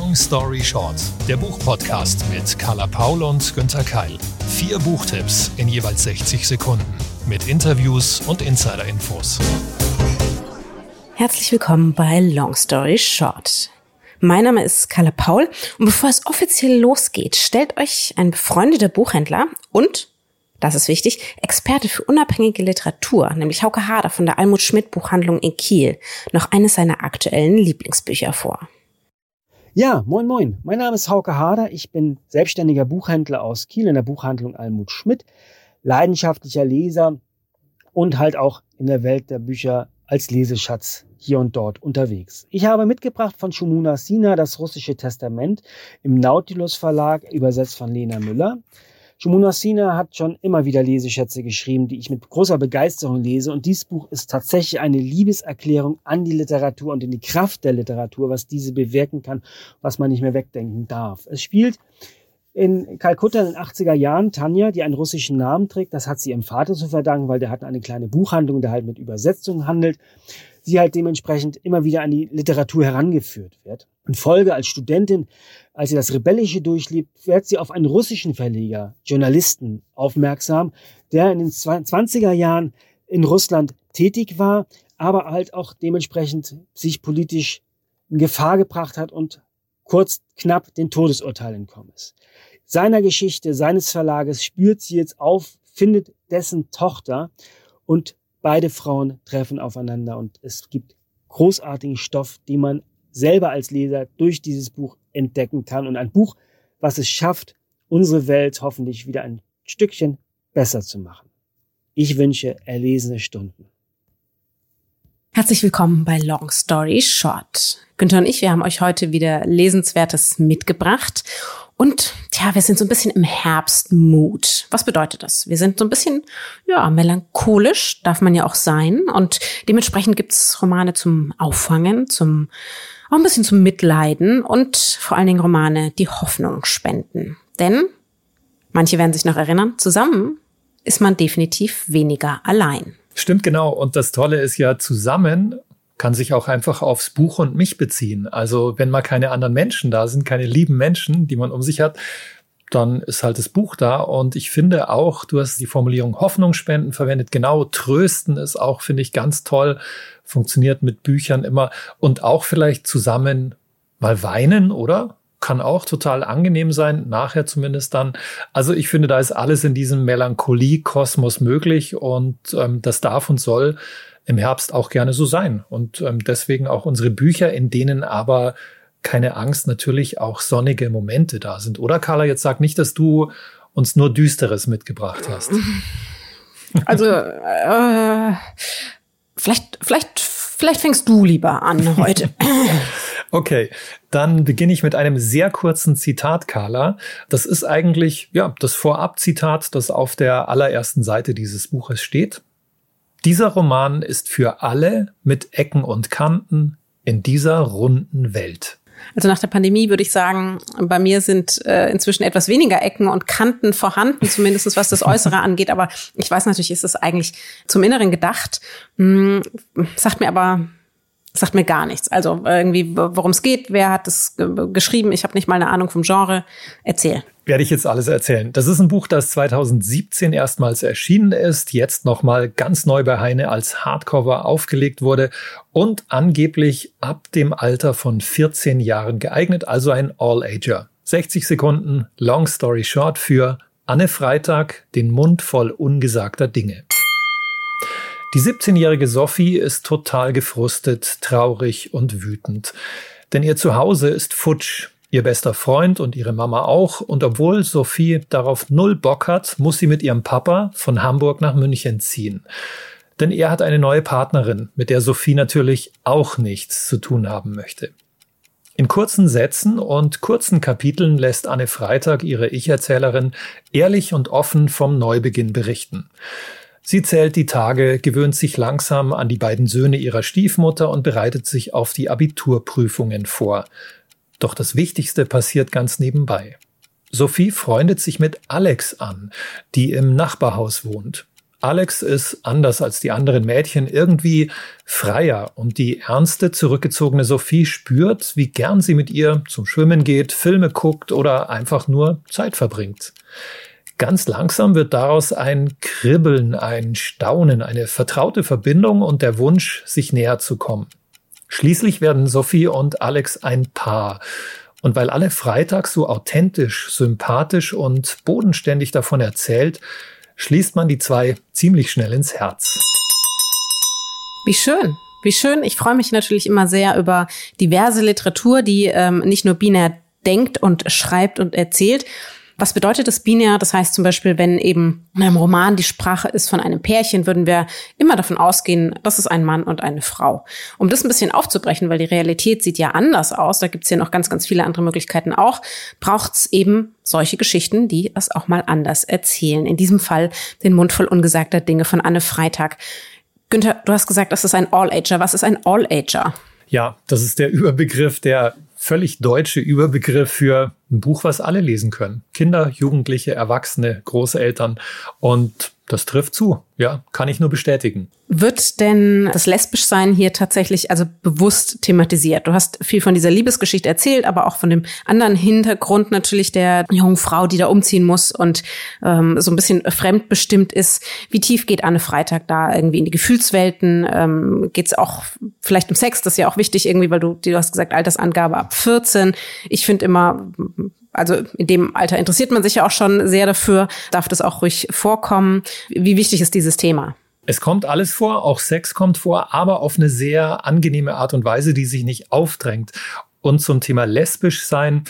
Long Story Short, der Buchpodcast mit Carla Paul und Günther Keil. Vier Buchtipps in jeweils 60 Sekunden mit Interviews und Insider-Infos. Herzlich willkommen bei Long Story Short. Mein Name ist Carla Paul und bevor es offiziell losgeht, stellt euch ein befreundeter Buchhändler und das ist wichtig, Experte für unabhängige Literatur, nämlich Hauke Hader von der Almut Schmidt Buchhandlung in Kiel, noch eines seiner aktuellen Lieblingsbücher vor. Ja, moin moin. Mein Name ist Hauke Hader. Ich bin selbstständiger Buchhändler aus Kiel in der Buchhandlung Almut Schmidt, leidenschaftlicher Leser und halt auch in der Welt der Bücher als Leseschatz hier und dort unterwegs. Ich habe mitgebracht von Shumuna Sina das russische Testament im Nautilus Verlag, übersetzt von Lena Müller. Shumuna Sina hat schon immer wieder Leseschätze geschrieben, die ich mit großer Begeisterung lese. Und dieses Buch ist tatsächlich eine Liebeserklärung an die Literatur und in die Kraft der Literatur, was diese bewirken kann, was man nicht mehr wegdenken darf. Es spielt in Kalkutta in den 80er Jahren Tanja, die einen russischen Namen trägt, das hat sie ihrem Vater zu verdanken, weil der hat eine kleine Buchhandlung, der halt mit Übersetzungen handelt sie halt dementsprechend immer wieder an die Literatur herangeführt wird. In Folge als Studentin, als sie das Rebellische durchlebt, wird sie auf einen russischen Verleger, Journalisten, aufmerksam, der in den 20er Jahren in Russland tätig war, aber halt auch dementsprechend sich politisch in Gefahr gebracht hat und kurz knapp den Todesurteil entkommen ist. Seiner Geschichte, seines Verlages spürt sie jetzt auf, findet dessen Tochter und Beide Frauen treffen aufeinander und es gibt großartigen Stoff, den man selber als Leser durch dieses Buch entdecken kann und ein Buch, was es schafft, unsere Welt hoffentlich wieder ein Stückchen besser zu machen. Ich wünsche erlesene Stunden. Herzlich willkommen bei Long Story Short. Günther und ich, wir haben euch heute wieder Lesenswertes mitgebracht. Und ja, wir sind so ein bisschen im Herbstmut. Was bedeutet das? Wir sind so ein bisschen, ja, melancholisch, darf man ja auch sein. Und dementsprechend gibt's Romane zum Auffangen, zum auch ein bisschen zum Mitleiden und vor allen Dingen Romane, die Hoffnung spenden. Denn, manche werden sich noch erinnern, zusammen ist man definitiv weniger allein. Stimmt genau. Und das Tolle ist ja, zusammen kann sich auch einfach aufs Buch und mich beziehen. Also wenn mal keine anderen Menschen da sind, keine lieben Menschen, die man um sich hat, dann ist halt das Buch da. Und ich finde auch, du hast die Formulierung Hoffnung spenden verwendet. Genau, trösten ist auch, finde ich, ganz toll. Funktioniert mit Büchern immer. Und auch vielleicht zusammen mal weinen, oder? Kann auch total angenehm sein, nachher zumindest dann. Also ich finde, da ist alles in diesem Melancholie-Kosmos möglich und ähm, das darf und soll im Herbst auch gerne so sein. Und ähm, deswegen auch unsere Bücher, in denen aber keine Angst, natürlich auch sonnige Momente da sind. Oder Carla, jetzt sag nicht, dass du uns nur Düsteres mitgebracht hast. Also äh, vielleicht, vielleicht, vielleicht fängst du lieber an heute. Okay, dann beginne ich mit einem sehr kurzen Zitat, Carla. Das ist eigentlich ja das Vorab-Zitat, das auf der allerersten Seite dieses Buches steht. Dieser Roman ist für alle mit Ecken und Kanten in dieser runden Welt. Also nach der Pandemie würde ich sagen, bei mir sind äh, inzwischen etwas weniger Ecken und Kanten vorhanden, zumindest was das Äußere angeht. Aber ich weiß natürlich, ist es eigentlich zum Inneren gedacht. Hm, sagt mir aber sagt mir gar nichts. Also irgendwie, worum es geht, wer hat es geschrieben, ich habe nicht mal eine Ahnung vom Genre. Erzähl werde ich jetzt alles erzählen. Das ist ein Buch, das 2017 erstmals erschienen ist, jetzt nochmal ganz neu bei Heine als Hardcover aufgelegt wurde und angeblich ab dem Alter von 14 Jahren geeignet, also ein All-Ager. 60 Sekunden, Long Story Short für Anne Freitag, den Mund voll ungesagter Dinge. Die 17-jährige Sophie ist total gefrustet, traurig und wütend. Denn ihr Zuhause ist futsch. Ihr bester Freund und ihre Mama auch. Und obwohl Sophie darauf null Bock hat, muss sie mit ihrem Papa von Hamburg nach München ziehen. Denn er hat eine neue Partnerin, mit der Sophie natürlich auch nichts zu tun haben möchte. In kurzen Sätzen und kurzen Kapiteln lässt Anne Freitag ihre Ich-Erzählerin ehrlich und offen vom Neubeginn berichten. Sie zählt die Tage, gewöhnt sich langsam an die beiden Söhne ihrer Stiefmutter und bereitet sich auf die Abiturprüfungen vor. Doch das Wichtigste passiert ganz nebenbei. Sophie freundet sich mit Alex an, die im Nachbarhaus wohnt. Alex ist anders als die anderen Mädchen irgendwie freier und die ernste, zurückgezogene Sophie spürt, wie gern sie mit ihr zum Schwimmen geht, Filme guckt oder einfach nur Zeit verbringt. Ganz langsam wird daraus ein Kribbeln, ein Staunen, eine vertraute Verbindung und der Wunsch, sich näher zu kommen. Schließlich werden Sophie und Alex ein Paar. Und weil alle Freitag so authentisch, sympathisch und bodenständig davon erzählt, schließt man die zwei ziemlich schnell ins Herz. Wie schön. Wie schön. Ich freue mich natürlich immer sehr über diverse Literatur, die ähm, nicht nur binär denkt und schreibt und erzählt, was bedeutet das binär? Das heißt zum Beispiel, wenn eben in einem Roman die Sprache ist von einem Pärchen, würden wir immer davon ausgehen, das ist ein Mann und eine Frau. Um das ein bisschen aufzubrechen, weil die Realität sieht ja anders aus, da gibt es ja noch ganz, ganz viele andere Möglichkeiten auch, braucht es eben solche Geschichten, die es auch mal anders erzählen. In diesem Fall den Mund voll ungesagter Dinge von Anne Freitag. Günther, du hast gesagt, das ist ein All-Ager. Was ist ein All-Ager? Ja, das ist der Überbegriff, der völlig deutsche Überbegriff für ein Buch, was alle lesen können. Kinder, Jugendliche, Erwachsene, Großeltern. Und das trifft zu. Ja, kann ich nur bestätigen. Wird denn das Lesbischsein hier tatsächlich also bewusst thematisiert? Du hast viel von dieser Liebesgeschichte erzählt, aber auch von dem anderen Hintergrund natürlich der jungen Frau, die da umziehen muss und ähm, so ein bisschen fremdbestimmt ist. Wie tief geht Anne Freitag da irgendwie in die Gefühlswelten? Ähm, geht es auch vielleicht um Sex? Das ist ja auch wichtig irgendwie, weil du, du hast gesagt, Altersangabe ab 14. Ich finde immer, also in dem Alter interessiert man sich ja auch schon sehr dafür, darf das auch ruhig vorkommen. Wie wichtig ist dieses Thema? Es kommt alles vor, auch Sex kommt vor, aber auf eine sehr angenehme Art und Weise, die sich nicht aufdrängt. Und zum Thema lesbisch sein,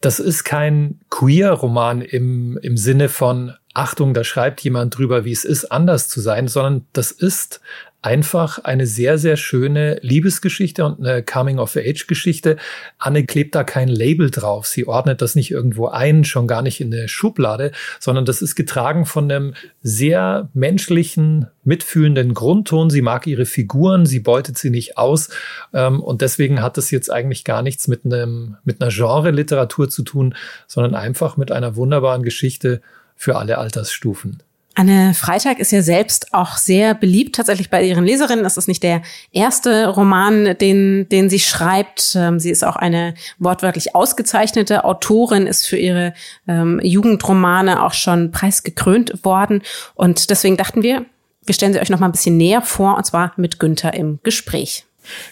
das ist kein Queer-Roman im, im Sinne von Achtung, da schreibt jemand drüber, wie es ist, anders zu sein, sondern das ist einfach eine sehr, sehr schöne Liebesgeschichte und eine Coming-of-Age-Geschichte. Anne klebt da kein Label drauf. Sie ordnet das nicht irgendwo ein, schon gar nicht in eine Schublade, sondern das ist getragen von einem sehr menschlichen, mitfühlenden Grundton. Sie mag ihre Figuren, sie beutet sie nicht aus. Ähm, und deswegen hat das jetzt eigentlich gar nichts mit einem, mit einer Genre-Literatur zu tun, sondern einfach mit einer wunderbaren Geschichte für alle Altersstufen. Anne Freitag ist ja selbst auch sehr beliebt tatsächlich bei ihren Leserinnen. Das ist nicht der erste Roman, den, den sie schreibt. Ähm, sie ist auch eine wortwörtlich ausgezeichnete Autorin, ist für ihre ähm, Jugendromane auch schon preisgekrönt worden. Und deswegen dachten wir, wir stellen sie euch noch mal ein bisschen näher vor, und zwar mit Günther im Gespräch.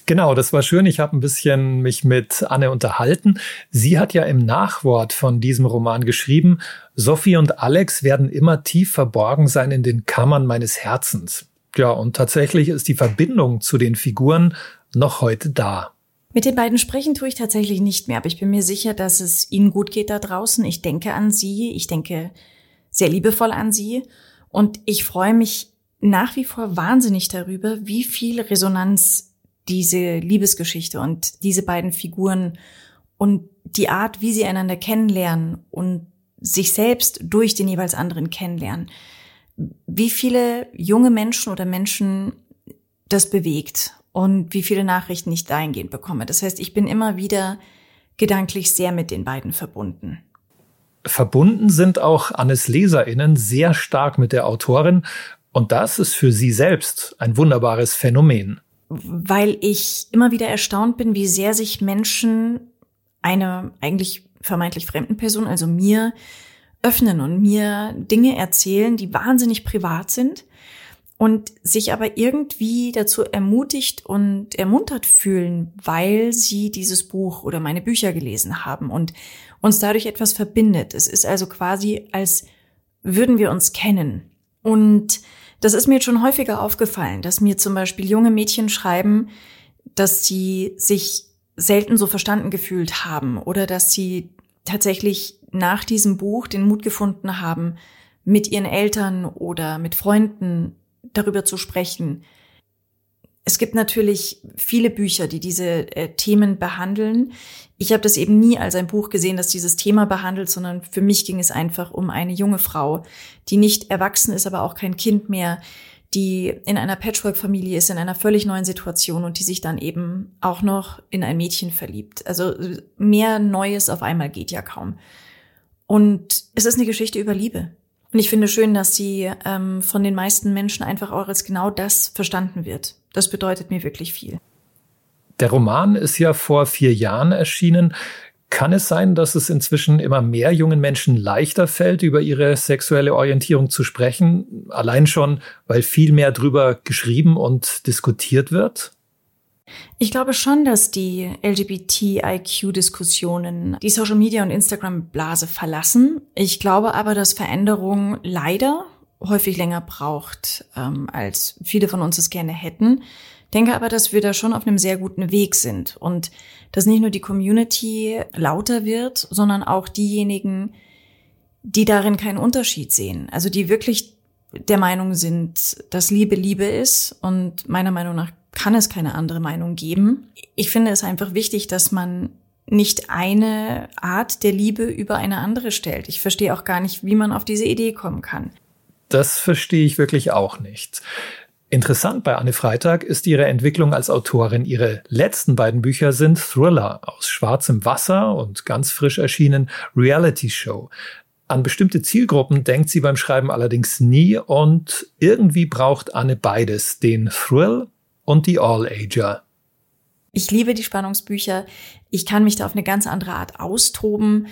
Genau, das war schön. Ich habe ein bisschen mich mit Anne unterhalten. Sie hat ja im Nachwort von diesem Roman geschrieben, Sophie und Alex werden immer tief verborgen sein in den Kammern meines Herzens. Ja, und tatsächlich ist die Verbindung zu den Figuren noch heute da. Mit den beiden sprechen tue ich tatsächlich nicht mehr, aber ich bin mir sicher, dass es ihnen gut geht da draußen. Ich denke an sie, ich denke sehr liebevoll an sie und ich freue mich nach wie vor wahnsinnig darüber, wie viel Resonanz diese Liebesgeschichte und diese beiden Figuren und die Art, wie sie einander kennenlernen und sich selbst durch den jeweils anderen kennenlernen. Wie viele junge Menschen oder Menschen das bewegt und wie viele Nachrichten ich dahingehend bekomme. Das heißt, ich bin immer wieder gedanklich sehr mit den beiden verbunden. Verbunden sind auch Annes LeserInnen sehr stark mit der Autorin und das ist für sie selbst ein wunderbares Phänomen weil ich immer wieder erstaunt bin, wie sehr sich Menschen einer eigentlich vermeintlich fremden Person, also mir, öffnen und mir Dinge erzählen, die wahnsinnig privat sind und sich aber irgendwie dazu ermutigt und ermuntert fühlen, weil sie dieses Buch oder meine Bücher gelesen haben und uns dadurch etwas verbindet. Es ist also quasi, als würden wir uns kennen. Und das ist mir jetzt schon häufiger aufgefallen, dass mir zum Beispiel junge Mädchen schreiben, dass sie sich selten so verstanden gefühlt haben oder dass sie tatsächlich nach diesem Buch den Mut gefunden haben, mit ihren Eltern oder mit Freunden darüber zu sprechen, es gibt natürlich viele Bücher, die diese äh, Themen behandeln. Ich habe das eben nie als ein Buch gesehen, das dieses Thema behandelt, sondern für mich ging es einfach um eine junge Frau, die nicht erwachsen ist, aber auch kein Kind mehr, die in einer Patchwork-Familie ist, in einer völlig neuen Situation und die sich dann eben auch noch in ein Mädchen verliebt. Also mehr Neues auf einmal geht ja kaum. Und es ist eine Geschichte über Liebe. Und ich finde schön, dass sie ähm, von den meisten Menschen einfach auch als genau das verstanden wird. Das bedeutet mir wirklich viel. Der Roman ist ja vor vier Jahren erschienen. Kann es sein, dass es inzwischen immer mehr jungen Menschen leichter fällt, über ihre sexuelle Orientierung zu sprechen? Allein schon, weil viel mehr drüber geschrieben und diskutiert wird? Ich glaube schon, dass die LGBTIQ-Diskussionen die Social Media und Instagram-Blase verlassen. Ich glaube aber, dass Veränderung leider häufig länger braucht, ähm, als viele von uns es gerne hätten. Denke aber, dass wir da schon auf einem sehr guten Weg sind und dass nicht nur die Community lauter wird, sondern auch diejenigen, die darin keinen Unterschied sehen. Also die wirklich der Meinung sind, dass Liebe Liebe ist und meiner Meinung nach kann es keine andere Meinung geben. Ich finde es einfach wichtig, dass man nicht eine Art der Liebe über eine andere stellt. Ich verstehe auch gar nicht, wie man auf diese Idee kommen kann. Das verstehe ich wirklich auch nicht. Interessant bei Anne Freitag ist ihre Entwicklung als Autorin. Ihre letzten beiden Bücher sind Thriller aus schwarzem Wasser und ganz frisch erschienen Reality Show. An bestimmte Zielgruppen denkt sie beim Schreiben allerdings nie und irgendwie braucht Anne beides, den Thrill und die All-Ager. Ich liebe die Spannungsbücher. Ich kann mich da auf eine ganz andere Art austoben.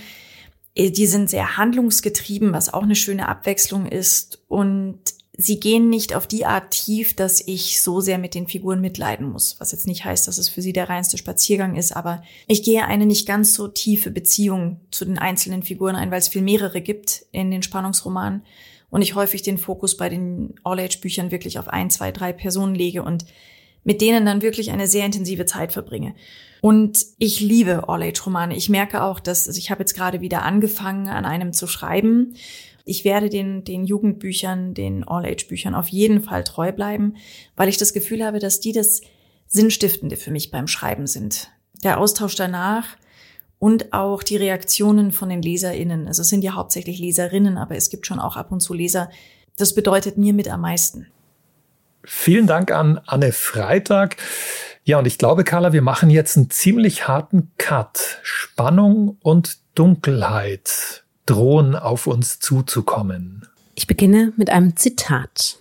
Die sind sehr handlungsgetrieben, was auch eine schöne Abwechslung ist. Und sie gehen nicht auf die Art tief, dass ich so sehr mit den Figuren mitleiden muss. Was jetzt nicht heißt, dass es für sie der reinste Spaziergang ist, aber ich gehe eine nicht ganz so tiefe Beziehung zu den einzelnen Figuren ein, weil es viel mehrere gibt in den Spannungsromanen und ich häufig den Fokus bei den All-Age-Büchern wirklich auf ein, zwei, drei Personen lege und mit denen dann wirklich eine sehr intensive Zeit verbringe. Und ich liebe All-Age-Romane. Ich merke auch, dass also ich habe jetzt gerade wieder angefangen, an einem zu schreiben. Ich werde den, den Jugendbüchern, den All-Age-Büchern auf jeden Fall treu bleiben, weil ich das Gefühl habe, dass die das Sinnstiftende für mich beim Schreiben sind. Der Austausch danach und auch die Reaktionen von den LeserInnen. Also es sind ja hauptsächlich Leserinnen, aber es gibt schon auch ab und zu Leser. Das bedeutet mir mit am meisten. Vielen Dank an Anne Freitag. Ja, und ich glaube, Carla, wir machen jetzt einen ziemlich harten Cut. Spannung und Dunkelheit drohen auf uns zuzukommen. Ich beginne mit einem Zitat.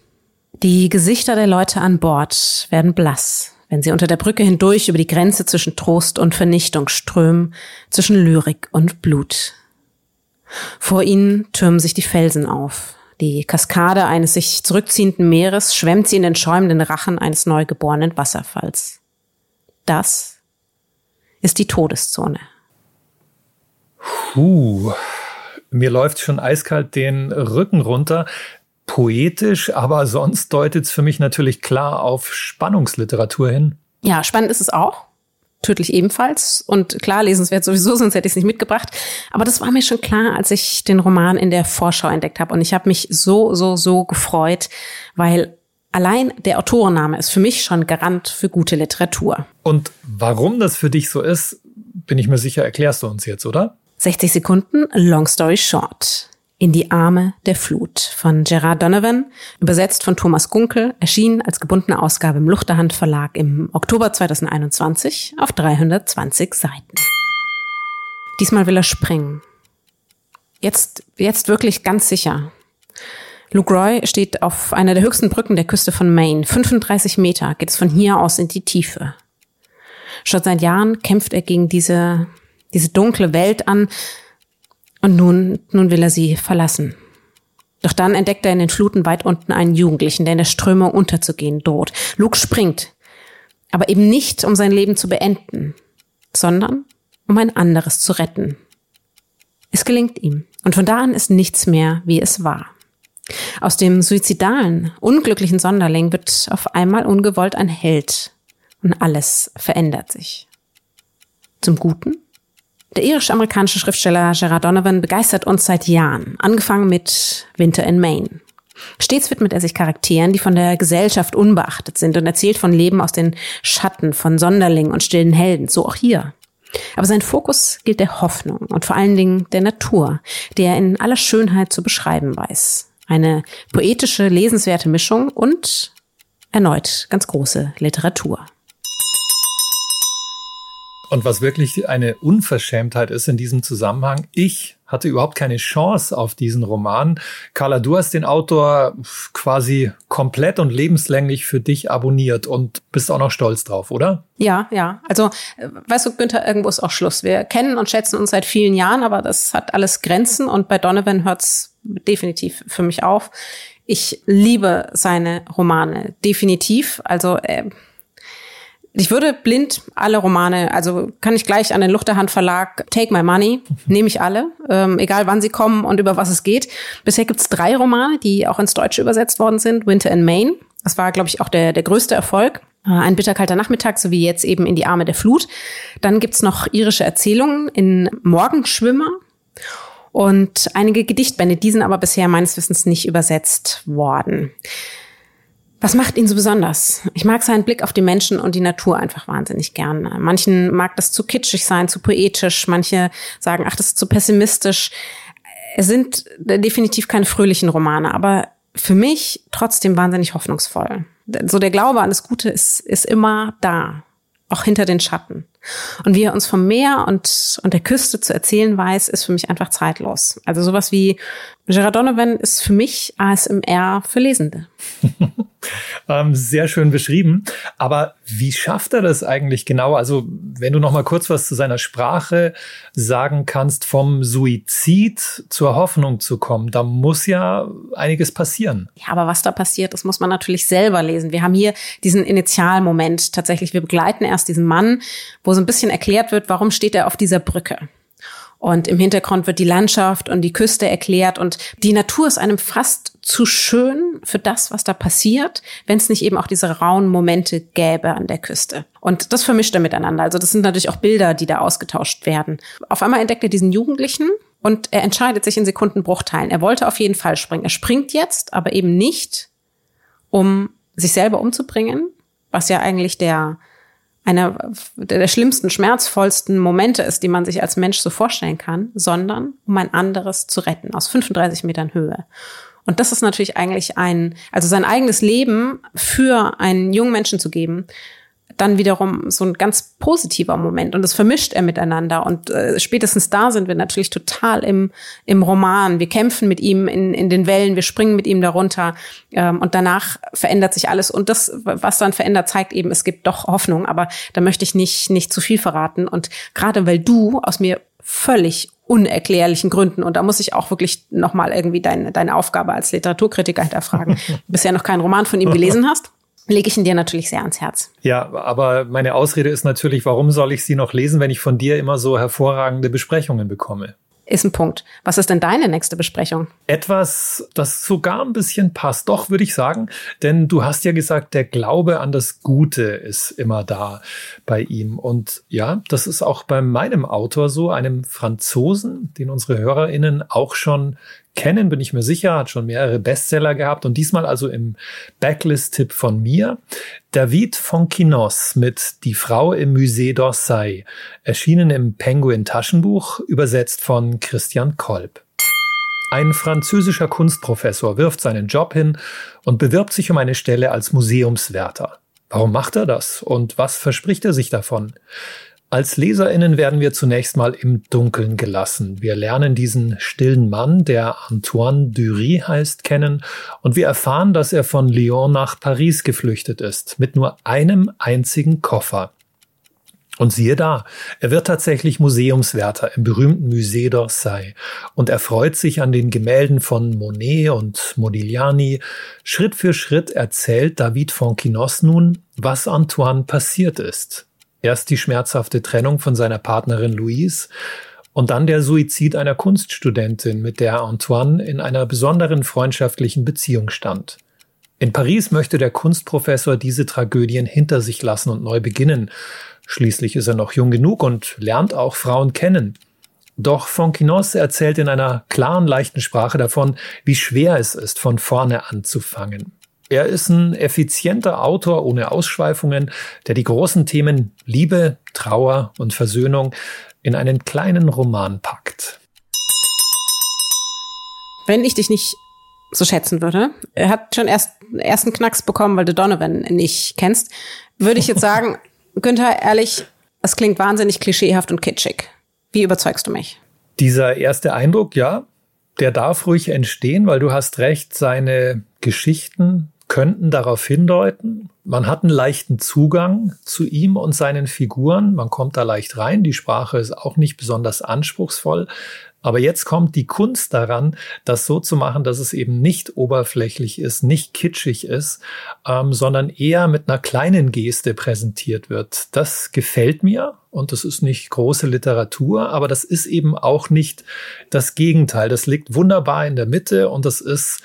Die Gesichter der Leute an Bord werden blass, wenn sie unter der Brücke hindurch über die Grenze zwischen Trost und Vernichtung strömen, zwischen Lyrik und Blut. Vor ihnen türmen sich die Felsen auf, die Kaskade eines sich zurückziehenden Meeres schwemmt sie in den schäumenden Rachen eines neugeborenen Wasserfalls. Das ist die Todeszone. Puh, mir läuft schon eiskalt den Rücken runter. Poetisch, aber sonst deutet es für mich natürlich klar auf Spannungsliteratur hin. Ja, spannend ist es auch tödlich ebenfalls. Und klar, lesenswert sowieso, sonst hätte ich es nicht mitgebracht. Aber das war mir schon klar, als ich den Roman in der Vorschau entdeckt habe. Und ich habe mich so, so, so gefreut, weil allein der Autorenname ist für mich schon Garant für gute Literatur. Und warum das für dich so ist, bin ich mir sicher, erklärst du uns jetzt, oder? 60 Sekunden, Long Story Short. In die Arme der Flut von Gerard Donovan, übersetzt von Thomas Gunkel, erschienen als gebundene Ausgabe im Luchterhand Verlag im Oktober 2021 auf 320 Seiten. Diesmal will er springen. Jetzt, jetzt wirklich ganz sicher. Luke Roy steht auf einer der höchsten Brücken der Küste von Maine. 35 Meter geht es von hier aus in die Tiefe. Schon seit Jahren kämpft er gegen diese, diese dunkle Welt an, und nun, nun will er sie verlassen. Doch dann entdeckt er in den Fluten weit unten einen Jugendlichen, der in der Strömung unterzugehen droht. Luke springt, aber eben nicht, um sein Leben zu beenden, sondern um ein anderes zu retten. Es gelingt ihm, und von da an ist nichts mehr, wie es war. Aus dem suizidalen, unglücklichen Sonderling wird auf einmal ungewollt ein Held, und alles verändert sich. Zum Guten der irisch-amerikanische Schriftsteller Gerard Donovan begeistert uns seit Jahren, angefangen mit Winter in Maine. Stets widmet er sich Charakteren, die von der Gesellschaft unbeachtet sind und erzählt von Leben aus den Schatten, von Sonderlingen und stillen Helden, so auch hier. Aber sein Fokus gilt der Hoffnung und vor allen Dingen der Natur, die er in aller Schönheit zu beschreiben weiß. Eine poetische, lesenswerte Mischung und erneut ganz große Literatur. Und was wirklich eine Unverschämtheit ist in diesem Zusammenhang, ich hatte überhaupt keine Chance auf diesen Roman. Carla, du hast den Autor quasi komplett und lebenslänglich für dich abonniert und bist auch noch stolz drauf, oder? Ja, ja. Also, äh, weißt du, Günther, irgendwo ist auch Schluss. Wir kennen und schätzen uns seit vielen Jahren, aber das hat alles Grenzen und bei Donovan hört's definitiv für mich auf. Ich liebe seine Romane, definitiv. Also, äh, ich würde blind alle Romane, also kann ich gleich an den Luchterhand Verlag Take My Money, nehme ich alle, ähm, egal wann sie kommen und über was es geht. Bisher gibt's drei Romane, die auch ins Deutsche übersetzt worden sind. Winter in Maine, das war, glaube ich, auch der, der größte Erfolg. Äh, ein bitterkalter Nachmittag, so wie jetzt eben in die Arme der Flut. Dann gibt's noch irische Erzählungen in Morgenschwimmer und einige Gedichtbände, die sind aber bisher meines Wissens nicht übersetzt worden. Was macht ihn so besonders? Ich mag seinen Blick auf die Menschen und die Natur einfach wahnsinnig gern. Manchen mag das zu kitschig sein, zu poetisch. Manche sagen, ach, das ist zu pessimistisch. Es sind definitiv keine fröhlichen Romane, aber für mich trotzdem wahnsinnig hoffnungsvoll. So der Glaube an das Gute ist, ist immer da, auch hinter den Schatten. Und wie er uns vom Meer und, und der Küste zu erzählen weiß, ist für mich einfach zeitlos. Also sowas wie Gerard Donovan ist für mich ASMR für Lesende. ähm, sehr schön beschrieben. Aber wie schafft er das eigentlich genau? Also wenn du noch mal kurz was zu seiner Sprache sagen kannst, vom Suizid zur Hoffnung zu kommen, da muss ja einiges passieren. Ja, aber was da passiert, das muss man natürlich selber lesen. Wir haben hier diesen Initialmoment tatsächlich. Wir begleiten erst diesen Mann, wo so ein bisschen erklärt wird, warum steht er auf dieser Brücke. Und im Hintergrund wird die Landschaft und die Küste erklärt und die Natur ist einem fast zu schön für das, was da passiert, wenn es nicht eben auch diese rauen Momente gäbe an der Küste. Und das vermischt er miteinander. Also das sind natürlich auch Bilder, die da ausgetauscht werden. Auf einmal entdeckt er diesen Jugendlichen und er entscheidet sich in Sekundenbruchteilen. Er wollte auf jeden Fall springen. Er springt jetzt, aber eben nicht, um sich selber umzubringen, was ja eigentlich der einer der schlimmsten, schmerzvollsten Momente ist, die man sich als Mensch so vorstellen kann, sondern um ein anderes zu retten aus 35 Metern Höhe. Und das ist natürlich eigentlich ein, also sein eigenes Leben für einen jungen Menschen zu geben, dann wiederum so ein ganz positiver Moment und das vermischt er miteinander und äh, spätestens da sind wir natürlich total im im Roman. Wir kämpfen mit ihm in in den Wellen, wir springen mit ihm darunter ähm, und danach verändert sich alles und das was dann verändert zeigt eben es gibt doch Hoffnung, aber da möchte ich nicht nicht zu viel verraten und gerade weil du aus mir völlig unerklärlichen Gründen. Und da muss ich auch wirklich nochmal irgendwie deine, deine Aufgabe als Literaturkritiker hinterfragen. Bisher noch keinen Roman von ihm gelesen hast lege ich ihn dir natürlich sehr ans Herz. Ja, aber meine Ausrede ist natürlich, warum soll ich sie noch lesen, wenn ich von dir immer so hervorragende Besprechungen bekomme? Ist ein Punkt. Was ist denn deine nächste Besprechung? Etwas, das sogar ein bisschen passt. Doch, würde ich sagen. Denn du hast ja gesagt, der Glaube an das Gute ist immer da bei ihm. Und ja, das ist auch bei meinem Autor so, einem Franzosen, den unsere HörerInnen auch schon kennen, bin ich mir sicher, hat schon mehrere Bestseller gehabt und diesmal also im Backlist-Tipp von mir. David Fonquinos mit Die Frau im Musée d'Orsay, erschienen im Penguin Taschenbuch, übersetzt von Christian Kolb. Ein französischer Kunstprofessor wirft seinen Job hin und bewirbt sich um eine Stelle als Museumswärter. Warum macht er das und was verspricht er sich davon? Als Leserinnen werden wir zunächst mal im Dunkeln gelassen. Wir lernen diesen stillen Mann, der Antoine Dury heißt, kennen und wir erfahren, dass er von Lyon nach Paris geflüchtet ist, mit nur einem einzigen Koffer. Und siehe da, er wird tatsächlich Museumswärter im berühmten Musée d'Orsay und erfreut sich an den Gemälden von Monet und Modigliani. Schritt für Schritt erzählt David Fonquinos nun, was Antoine passiert ist. Erst die schmerzhafte Trennung von seiner Partnerin Louise und dann der Suizid einer Kunststudentin, mit der Antoine in einer besonderen freundschaftlichen Beziehung stand. In Paris möchte der Kunstprofessor diese Tragödien hinter sich lassen und neu beginnen. Schließlich ist er noch jung genug und lernt auch Frauen kennen. Doch Fonquinos erzählt in einer klaren, leichten Sprache davon, wie schwer es ist, von vorne anzufangen. Er ist ein effizienter Autor ohne Ausschweifungen, der die großen Themen Liebe, Trauer und Versöhnung in einen kleinen Roman packt. Wenn ich dich nicht so schätzen würde, er hat schon erst ersten Knacks bekommen, weil du Donovan nicht kennst, würde ich jetzt sagen, Günther, ehrlich, Es klingt wahnsinnig klischeehaft und kitschig. Wie überzeugst du mich? Dieser erste Eindruck, ja, der darf ruhig entstehen, weil du hast recht, seine Geschichten könnten darauf hindeuten. Man hat einen leichten Zugang zu ihm und seinen Figuren. Man kommt da leicht rein. Die Sprache ist auch nicht besonders anspruchsvoll. Aber jetzt kommt die Kunst daran, das so zu machen, dass es eben nicht oberflächlich ist, nicht kitschig ist, ähm, sondern eher mit einer kleinen Geste präsentiert wird. Das gefällt mir und das ist nicht große Literatur, aber das ist eben auch nicht das Gegenteil. Das liegt wunderbar in der Mitte und das ist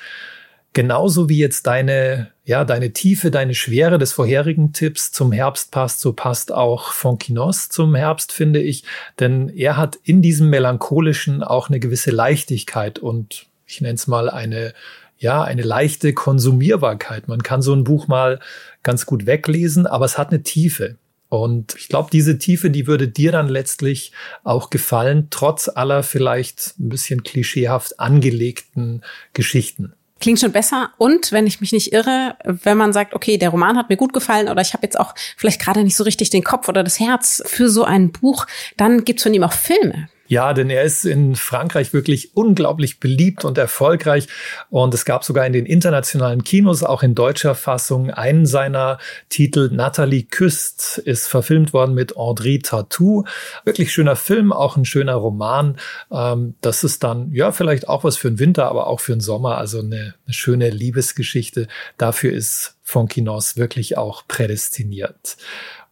genauso wie jetzt deine, ja, deine Tiefe, deine Schwere des vorherigen Tipps zum Herbst passt, so passt auch Fonkinos zum Herbst, finde ich. Denn er hat in diesem Melancholischen auch eine gewisse Leichtigkeit und ich nenne es mal eine, ja, eine leichte Konsumierbarkeit. Man kann so ein Buch mal ganz gut weglesen, aber es hat eine Tiefe. Und ich glaube, diese Tiefe, die würde dir dann letztlich auch gefallen, trotz aller vielleicht ein bisschen klischeehaft angelegten Geschichten. Klingt schon besser. Und wenn ich mich nicht irre, wenn man sagt, okay, der Roman hat mir gut gefallen oder ich habe jetzt auch vielleicht gerade nicht so richtig den Kopf oder das Herz für so ein Buch, dann gibt's von ihm auch Filme. Ja, denn er ist in Frankreich wirklich unglaublich beliebt und erfolgreich. Und es gab sogar in den internationalen Kinos, auch in deutscher Fassung, einen seiner Titel, Nathalie küsst, ist verfilmt worden mit André Tatou. Wirklich schöner Film, auch ein schöner Roman. Ähm, das ist dann, ja, vielleicht auch was für den Winter, aber auch für den Sommer. Also eine, eine schöne Liebesgeschichte. Dafür ist Fonkinos wirklich auch prädestiniert.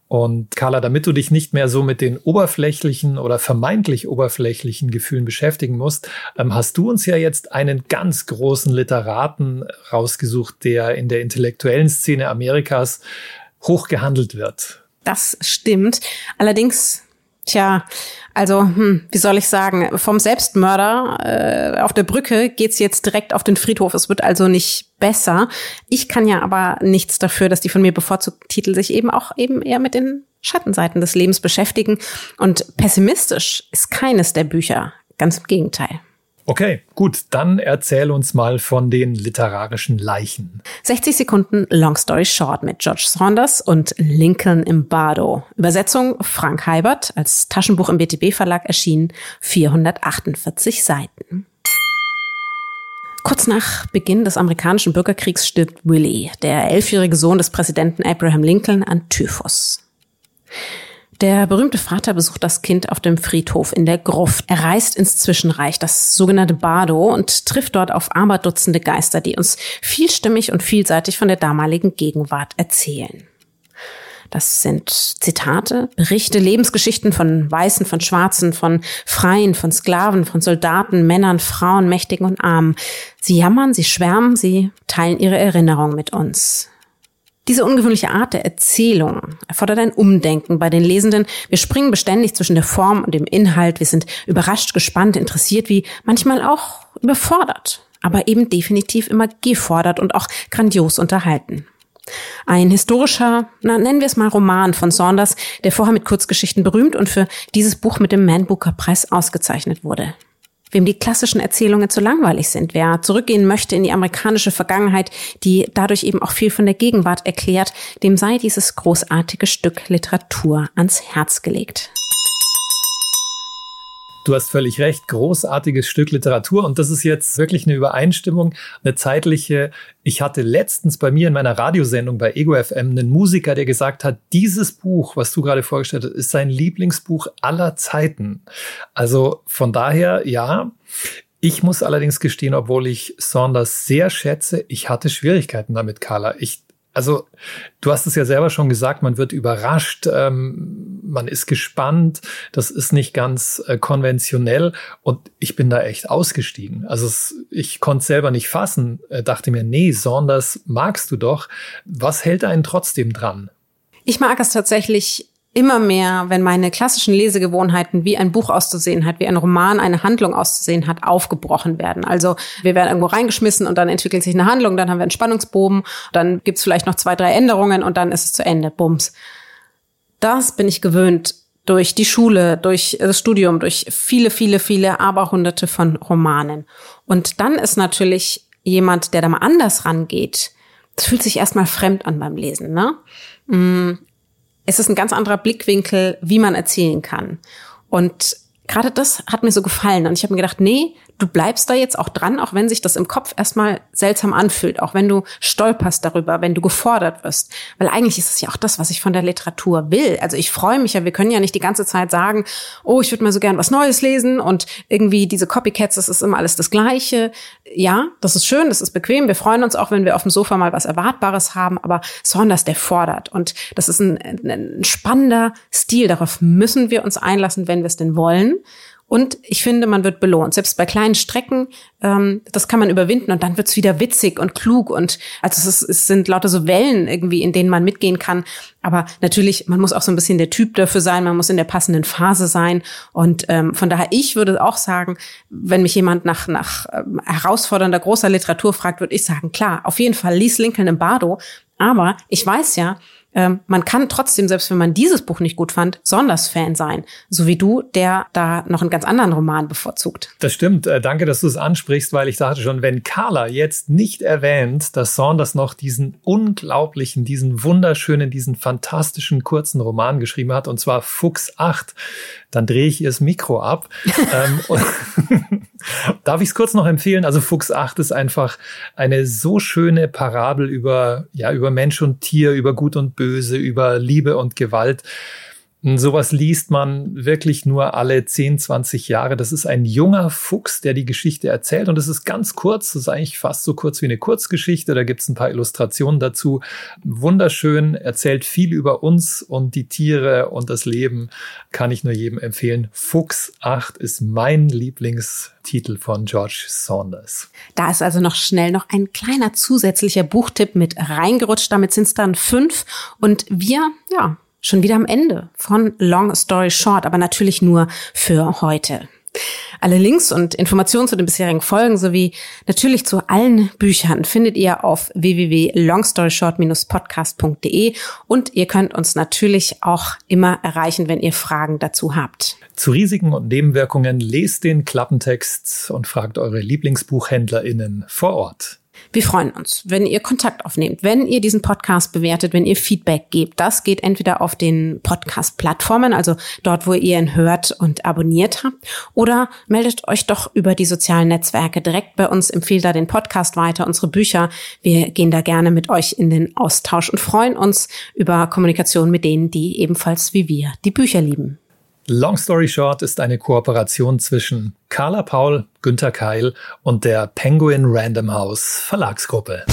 Und Carla, damit du dich nicht mehr so mit den oberflächlichen oder vermeintlich oberflächlichen Gefühlen beschäftigen musst, ähm, hast du uns ja jetzt einen ganz großen Literaten rausgesucht, der in der intellektuellen Szene Amerikas hochgehandelt wird. Das stimmt. Allerdings Tja, also, hm, wie soll ich sagen, vom Selbstmörder äh, auf der Brücke geht's jetzt direkt auf den Friedhof. Es wird also nicht besser. Ich kann ja aber nichts dafür, dass die von mir bevorzugten Titel sich eben auch eben eher mit den Schattenseiten des Lebens beschäftigen. Und pessimistisch ist keines der Bücher. Ganz im Gegenteil. Okay, gut, dann erzähl uns mal von den literarischen Leichen. 60 Sekunden Long Story Short mit George Saunders und Lincoln im Bardo. Übersetzung Frank Heibert, als Taschenbuch im BTB Verlag erschienen, 448 Seiten. Kurz nach Beginn des amerikanischen Bürgerkriegs stirbt Willie, der elfjährige Sohn des Präsidenten Abraham Lincoln, an Typhus. Der berühmte Vater besucht das Kind auf dem Friedhof in der Gruft. Er reist ins Zwischenreich, das sogenannte Bardo, und trifft dort auf aberdutzende Geister, die uns vielstimmig und vielseitig von der damaligen Gegenwart erzählen. Das sind Zitate, Berichte, Lebensgeschichten von Weißen, von Schwarzen, von Freien, von Sklaven, von Soldaten, Männern, Frauen, Mächtigen und Armen. Sie jammern, sie schwärmen, sie teilen ihre Erinnerung mit uns. Diese ungewöhnliche Art der Erzählung erfordert ein Umdenken bei den Lesenden. Wir springen beständig zwischen der Form und dem Inhalt. Wir sind überrascht, gespannt, interessiert, wie manchmal auch überfordert, aber eben definitiv immer gefordert und auch grandios unterhalten. Ein historischer, na, nennen wir es mal Roman von Saunders, der vorher mit Kurzgeschichten berühmt und für dieses Buch mit dem Man Booker Preis ausgezeichnet wurde wem die klassischen Erzählungen zu langweilig sind, wer zurückgehen möchte in die amerikanische Vergangenheit, die dadurch eben auch viel von der Gegenwart erklärt, dem sei dieses großartige Stück Literatur ans Herz gelegt. Du hast völlig recht, großartiges Stück Literatur und das ist jetzt wirklich eine Übereinstimmung, eine zeitliche. Ich hatte letztens bei mir in meiner Radiosendung bei Ego FM einen Musiker, der gesagt hat, dieses Buch, was du gerade vorgestellt hast, ist sein Lieblingsbuch aller Zeiten. Also von daher, ja. Ich muss allerdings gestehen, obwohl ich Saunders sehr schätze, ich hatte Schwierigkeiten damit, Carla. Ich also du hast es ja selber schon gesagt, man wird überrascht, ähm, man ist gespannt, das ist nicht ganz äh, konventionell und ich bin da echt ausgestiegen. Also es, ich konnte selber nicht fassen, äh, dachte mir, nee, Saunders magst du doch. Was hält einen trotzdem dran? Ich mag es tatsächlich immer mehr, wenn meine klassischen Lesegewohnheiten, wie ein Buch auszusehen hat, wie ein Roman eine Handlung auszusehen hat, aufgebrochen werden. Also wir werden irgendwo reingeschmissen und dann entwickelt sich eine Handlung, dann haben wir einen Spannungsbogen, dann gibt's vielleicht noch zwei, drei Änderungen und dann ist es zu Ende. Bums. Das bin ich gewöhnt durch die Schule, durch das Studium, durch viele, viele, viele Aberhunderte von Romanen. Und dann ist natürlich jemand, der da mal anders rangeht, das fühlt sich erstmal fremd an beim Lesen, ne? Es ist ein ganz anderer Blickwinkel, wie man erzählen kann. Und gerade das hat mir so gefallen. Und ich habe mir gedacht, nee, du bleibst da jetzt auch dran, auch wenn sich das im Kopf erstmal seltsam anfühlt, auch wenn du stolperst darüber, wenn du gefordert wirst. Weil eigentlich ist es ja auch das, was ich von der Literatur will. Also ich freue mich ja, wir können ja nicht die ganze Zeit sagen, oh, ich würde mal so gern was Neues lesen und irgendwie diese Copycats, das ist immer alles das Gleiche. Ja, das ist schön, das ist bequem. Wir freuen uns auch, wenn wir auf dem Sofa mal was Erwartbares haben, aber Saunders, der fordert. Und das ist ein, ein spannender Stil. Darauf müssen wir uns einlassen, wenn wir es denn wollen. Und ich finde, man wird belohnt. Selbst bei kleinen Strecken, ähm, das kann man überwinden und dann wird's wieder witzig und klug. Und also es, ist, es sind lauter so Wellen irgendwie, in denen man mitgehen kann. Aber natürlich, man muss auch so ein bisschen der Typ dafür sein, man muss in der passenden Phase sein. Und ähm, von daher, ich würde auch sagen, wenn mich jemand nach, nach ähm, herausfordernder großer Literatur fragt, würde ich sagen, klar, auf jeden Fall lies Lincoln im Bardo. Aber ich weiß ja, ähm, man kann trotzdem, selbst wenn man dieses Buch nicht gut fand, Sonders-Fan sein. So wie du, der da noch einen ganz anderen Roman bevorzugt. Das stimmt. Äh, danke, dass du es ansprichst, weil ich dachte schon, wenn Carla jetzt nicht erwähnt, dass Saunders noch diesen unglaublichen, diesen wunderschönen, diesen fantastischen kurzen Roman geschrieben hat, und zwar Fuchs 8, dann drehe ich ihr das Mikro ab. ähm, Darf ich es kurz noch empfehlen? Also Fuchs 8 ist einfach eine so schöne Parabel über, ja, über Mensch und Tier, über Gut und Böse, über Liebe und Gewalt. Sowas liest man wirklich nur alle 10, 20 Jahre. Das ist ein junger Fuchs, der die Geschichte erzählt. Und es ist ganz kurz. Das ist eigentlich fast so kurz wie eine Kurzgeschichte. Da gibt es ein paar Illustrationen dazu. Wunderschön, erzählt viel über uns und die Tiere und das Leben. Kann ich nur jedem empfehlen. Fuchs 8 ist mein Lieblingstitel von George Saunders. Da ist also noch schnell noch ein kleiner zusätzlicher Buchtipp mit reingerutscht. Damit sind es dann fünf. Und wir, ja, schon wieder am Ende von Long Story Short, aber natürlich nur für heute. Alle Links und Informationen zu den bisherigen Folgen sowie natürlich zu allen Büchern findet ihr auf www.longstoryshort-podcast.de und ihr könnt uns natürlich auch immer erreichen, wenn ihr Fragen dazu habt. Zu Risiken und Nebenwirkungen lest den Klappentext und fragt eure Lieblingsbuchhändlerinnen vor Ort. Wir freuen uns, wenn ihr Kontakt aufnehmt, wenn ihr diesen Podcast bewertet, wenn ihr Feedback gebt. Das geht entweder auf den Podcast-Plattformen, also dort, wo ihr ihn hört und abonniert habt, oder meldet euch doch über die sozialen Netzwerke direkt bei uns, empfehlt da den Podcast weiter, unsere Bücher. Wir gehen da gerne mit euch in den Austausch und freuen uns über Kommunikation mit denen, die ebenfalls wie wir die Bücher lieben. Long Story Short ist eine Kooperation zwischen Carla Paul, Günter Keil und der Penguin Random House Verlagsgruppe.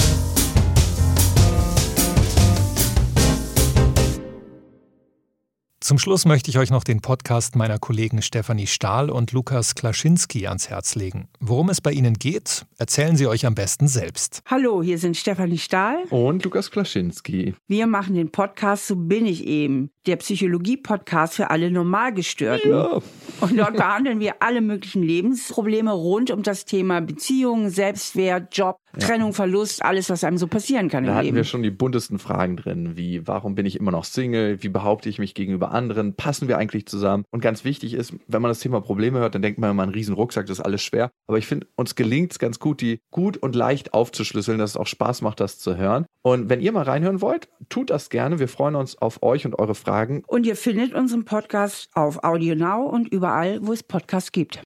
Zum Schluss möchte ich euch noch den Podcast meiner Kollegen Stefanie Stahl und Lukas Klaschinski ans Herz legen. Worum es bei ihnen geht, erzählen sie euch am besten selbst. Hallo, hier sind Stefanie Stahl und Lukas Klaschinski. Wir machen den Podcast So bin ich eben, der Psychologie-Podcast für alle Normalgestörten. Ja. Und dort behandeln wir alle möglichen Lebensprobleme rund um das Thema Beziehungen, Selbstwert, Job, Trennung, Verlust, alles, was einem so passieren kann da hatten Leben. wir schon die buntesten Fragen drin, wie warum bin ich immer noch Single, wie behaupte ich mich gegenüber anderen, passen wir eigentlich zusammen? Und ganz wichtig ist, wenn man das Thema Probleme hört, dann denkt man immer, ein riesen Rucksack, das ist alles schwer. Aber ich finde, uns gelingt es ganz gut, die gut und leicht aufzuschlüsseln, dass es auch Spaß macht, das zu hören. Und wenn ihr mal reinhören wollt, tut das gerne. Wir freuen uns auf euch und eure Fragen. Und ihr findet unseren Podcast auf Audio Now und überall, wo es Podcasts gibt.